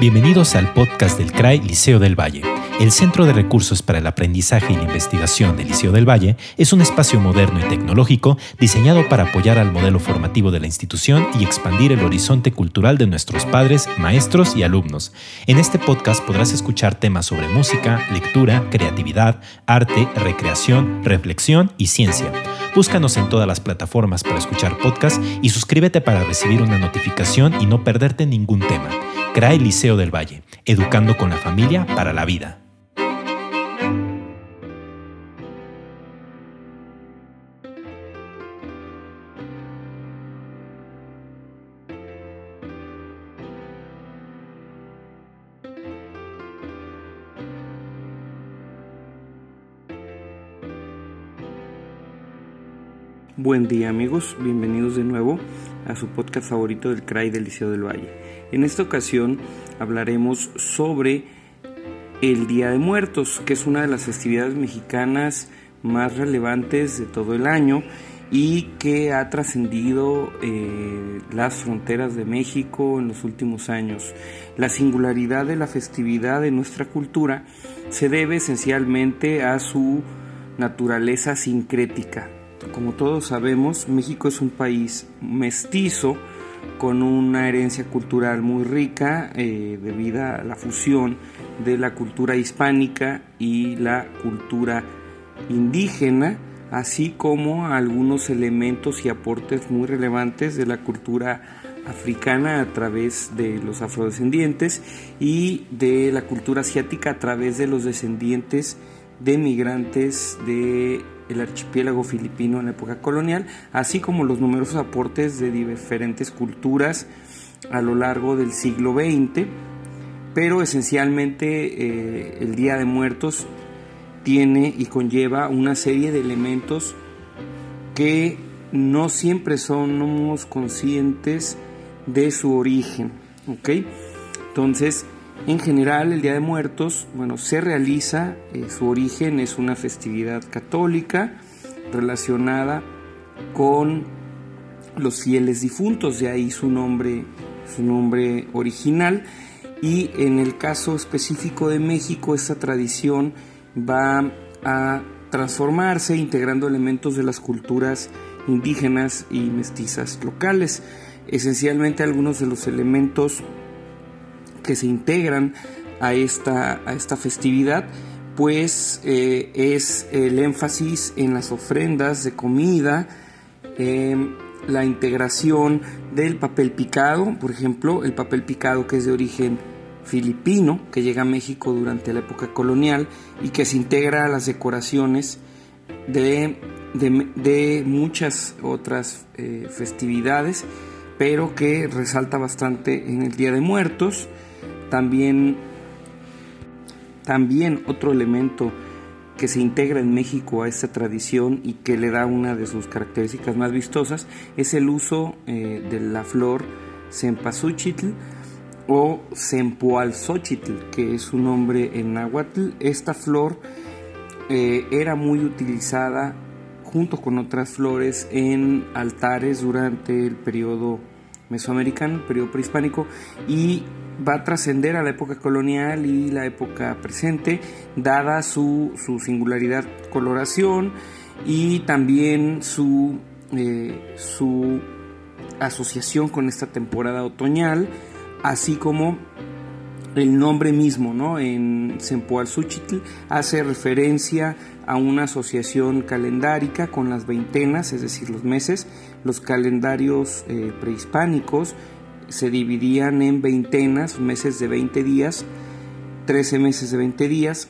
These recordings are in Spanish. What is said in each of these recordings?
Bienvenidos al podcast del CRAI Liceo del Valle. El Centro de Recursos para el Aprendizaje y la Investigación del Liceo del Valle es un espacio moderno y tecnológico diseñado para apoyar al modelo formativo de la institución y expandir el horizonte cultural de nuestros padres, maestros y alumnos. En este podcast podrás escuchar temas sobre música, lectura, creatividad, arte, recreación, reflexión y ciencia. Búscanos en todas las plataformas para escuchar podcasts y suscríbete para recibir una notificación y no perderte ningún tema. CRAE Liceo del Valle, educando con la familia para la vida. Buen día amigos, bienvenidos de nuevo a su podcast favorito del CRAI del Liceo del Valle. En esta ocasión hablaremos sobre el Día de Muertos, que es una de las festividades mexicanas más relevantes de todo el año y que ha trascendido eh, las fronteras de México en los últimos años. La singularidad de la festividad de nuestra cultura se debe esencialmente a su naturaleza sincrética, como todos sabemos, México es un país mestizo con una herencia cultural muy rica eh, debido a la fusión de la cultura hispánica y la cultura indígena, así como algunos elementos y aportes muy relevantes de la cultura africana a través de los afrodescendientes y de la cultura asiática a través de los descendientes de migrantes de el archipiélago filipino en la época colonial, así como los numerosos aportes de diferentes culturas a lo largo del siglo XX, pero esencialmente eh, el Día de Muertos tiene y conlleva una serie de elementos que no siempre somos conscientes de su origen. Entonces, en general, el Día de Muertos, bueno, se realiza, eh, su origen es una festividad católica relacionada con los fieles difuntos, de ahí su nombre, su nombre original. Y en el caso específico de México, esta tradición va a transformarse integrando elementos de las culturas indígenas y mestizas locales. Esencialmente algunos de los elementos que se integran a esta, a esta festividad, pues eh, es el énfasis en las ofrendas de comida, em, la integración del papel picado, por ejemplo, el papel picado que es de origen filipino, que llega a México durante la época colonial y que se integra a las decoraciones de, de, muchas otras eh, festividades, pero que resalta bastante en el Día de Muertos. También, también otro elemento que se integra en México a esta tradición y que le da una de sus características más vistosas es el uso eh, de la flor cempasúchitl o sempoalzóchitl, que es su nombre en náhuatl. Esta flor eh, era muy utilizada junto con otras flores en altares durante el periodo mesoamericano, el periodo prehispánico, y va a trascender a la época colonial y la época presente, dada su, singularidad coloración y también su, eh, su asociación con esta temporada otoñal, así como el nombre mismo, ¿no? En Sempoalzúchitl hace referencia a una asociación calendárica con las veintenas, es decir, los meses, los calendarios eh, prehispánicos, se dividían en veintenas, meses de 20 días, 13 meses de 20 días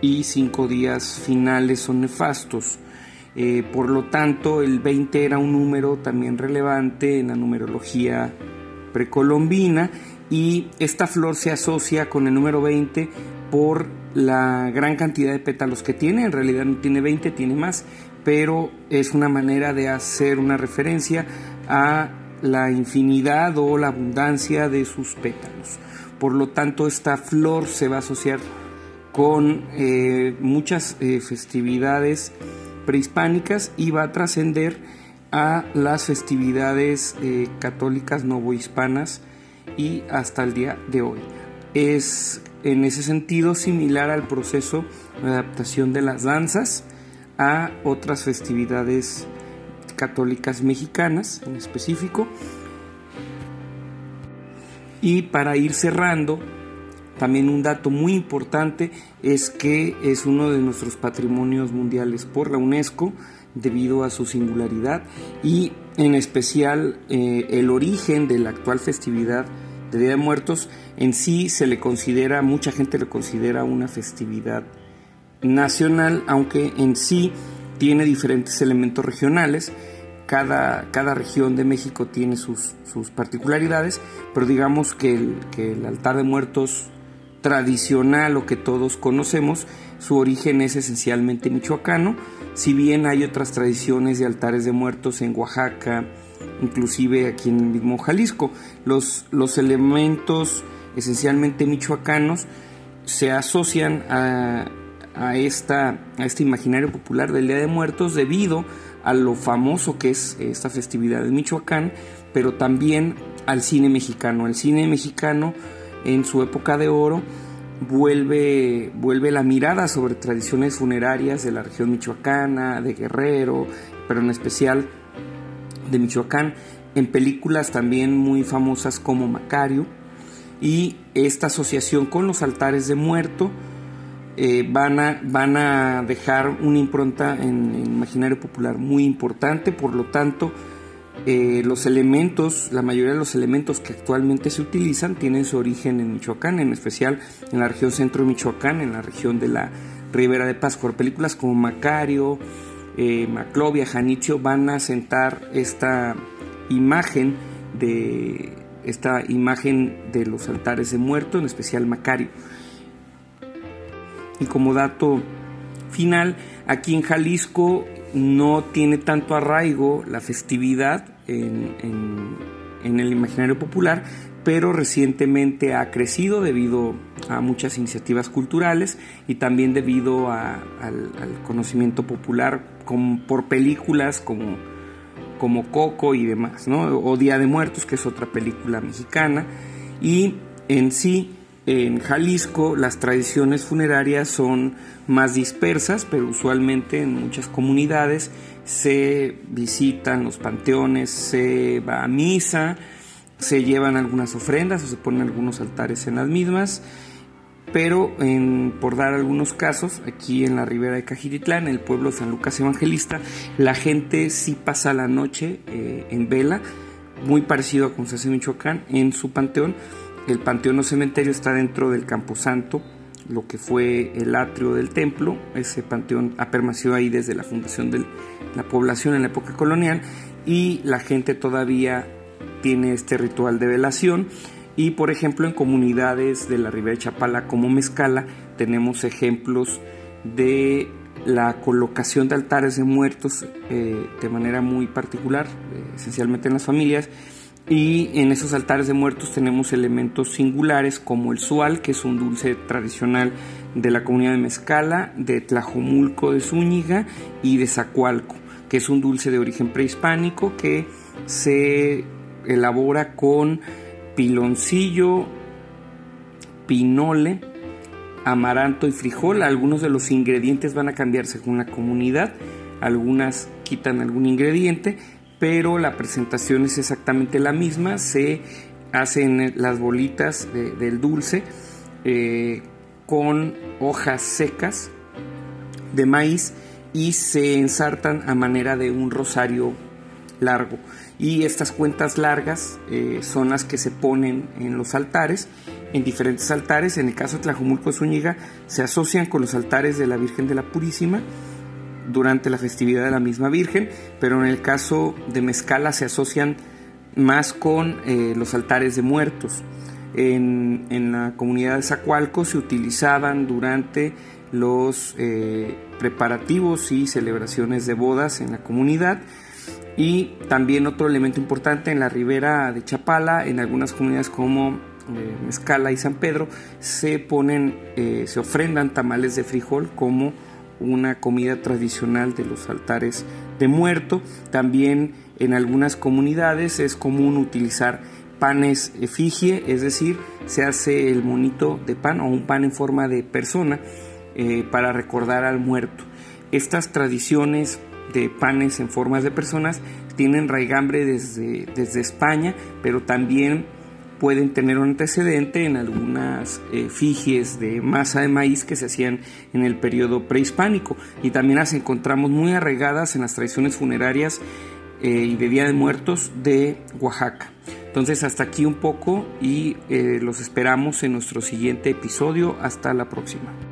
y 5 días finales son nefastos. Eh, por lo tanto, el 20 era un número también relevante en la numerología precolombina y esta flor se asocia con el número 20 por la gran cantidad de pétalos que tiene, en realidad no tiene 20, tiene más, pero es una manera de hacer una referencia a la infinidad o la abundancia de sus pétalos. Por lo tanto, esta flor se va a asociar con eh, muchas eh, festividades prehispánicas y va a trascender a las festividades eh, católicas novohispanas y hasta el día de hoy. es en ese sentido similar al proceso de adaptación de las danzas a otras festividades católicas mexicanas en específico. Y para ir cerrando, también un dato muy importante es que es uno de nuestros patrimonios mundiales por la UNESCO debido a su singularidad y en especial eh, el origen de la actual festividad de Día de Muertos en sí se le considera, mucha gente le considera una festividad nacional, aunque en sí tiene diferentes elementos regionales. Cada, cada región de México tiene sus, sus particularidades, pero digamos que el, que el altar de muertos tradicional o que todos conocemos, su origen es esencialmente michoacano, si bien hay otras tradiciones de altares de muertos en Oaxaca, inclusive aquí en el mismo Jalisco, los, los elementos esencialmente michoacanos se asocian a, a, esta, a este imaginario popular del Día de Muertos debido a lo famoso que es esta festividad de Michoacán, pero también al cine mexicano. El cine mexicano en su época de oro vuelve, vuelve la mirada sobre tradiciones funerarias de la región michoacana, de Guerrero, pero en especial de Michoacán, en películas también muy famosas como Macario, y esta asociación con los altares de muerto eh, van, a, van a dejar una impronta en el imaginario popular muy importante, por lo tanto, eh, los elementos, la mayoría de los elementos que actualmente se utilizan tienen su origen en Michoacán, en especial en la región centro de Michoacán, en la región de la Ribera de Pascua. Películas como Macario, eh, Maclovia, Janitzio van a sentar esta imagen de esta imagen de los altares de muerto, en especial Macario. Y como dato final, aquí en Jalisco no tiene tanto arraigo la festividad en, el imaginario popular, pero recientemente ha crecido debido a muchas iniciativas culturales y también debido al, conocimiento popular por películas como, como Coco y demás, ¿no? o Día de Muertos, que es otra película mexicana, y en sí en Jalisco las tradiciones funerarias son más dispersas, pero usualmente en muchas comunidades se visitan los panteones, se va a misa, se llevan algunas ofrendas o se ponen algunos altares en las mismas. Pero por dar algunos casos, aquí en la ribera de Cajiritlán, en el pueblo de San Lucas Evangelista, la gente sí pasa la noche eh, en vela, muy parecido a como se hace en Michoacán, en su panteón el panteón o cementerio está dentro del Camposanto, lo que fue el atrio del templo. Ese panteón ha permanecido ahí desde la fundación de la población en la época colonial y la gente todavía tiene este ritual de velación. Y por ejemplo en comunidades de la Ribera de Chapala como Mezcala tenemos ejemplos de la colocación de altares de muertos eh, de manera muy particular, eh, esencialmente en las familias, y en esos altares de muertos tenemos elementos singulares como el sual, que es un dulce tradicional de la comunidad de Mezcala, de Tlajomulco de Zúñiga y de Zacualco, que es un dulce de origen prehispánico que se elabora con piloncillo, pinole, amaranto y frijol. Algunos de los ingredientes van a cambiar según la comunidad, algunas quitan algún ingrediente pero la presentación es exactamente la misma. Se hacen las bolitas del dulce eh, con hojas secas de maíz y se ensartan a manera de un rosario largo. Y estas cuentas largas eh, son las que se ponen en los altares, en diferentes altares. En el caso de Tlajumulco de Zúñiga, se asocian con los altares de la Virgen de la Purísima durante la festividad de la misma Virgen, pero en el caso de Mezcala se asocian más con eh, los altares de muertos. En, la comunidad de Zacualco se utilizaban durante los eh, preparativos y celebraciones de bodas en la comunidad. Y también otro elemento importante en la ribera de Chapala, en algunas comunidades como eh, Mezcala y San Pedro, se ponen, se ofrendan tamales de frijol como una comida tradicional de los altares de muerto. También en algunas comunidades es común utilizar panes efigie, es decir, se hace el monito de pan o un pan en forma de persona eh, para recordar al muerto. Estas tradiciones de panes en formas de personas tienen raigambre desde, desde España, pero también pueden tener un antecedente en algunas efigies de masa de maíz que se hacían en el periodo prehispánico y también las encontramos muy arraigadas en las tradiciones funerarias eh, y de Día de Muertos de Oaxaca. Entonces hasta aquí un poco y eh, los esperamos en nuestro siguiente episodio. Hasta la próxima.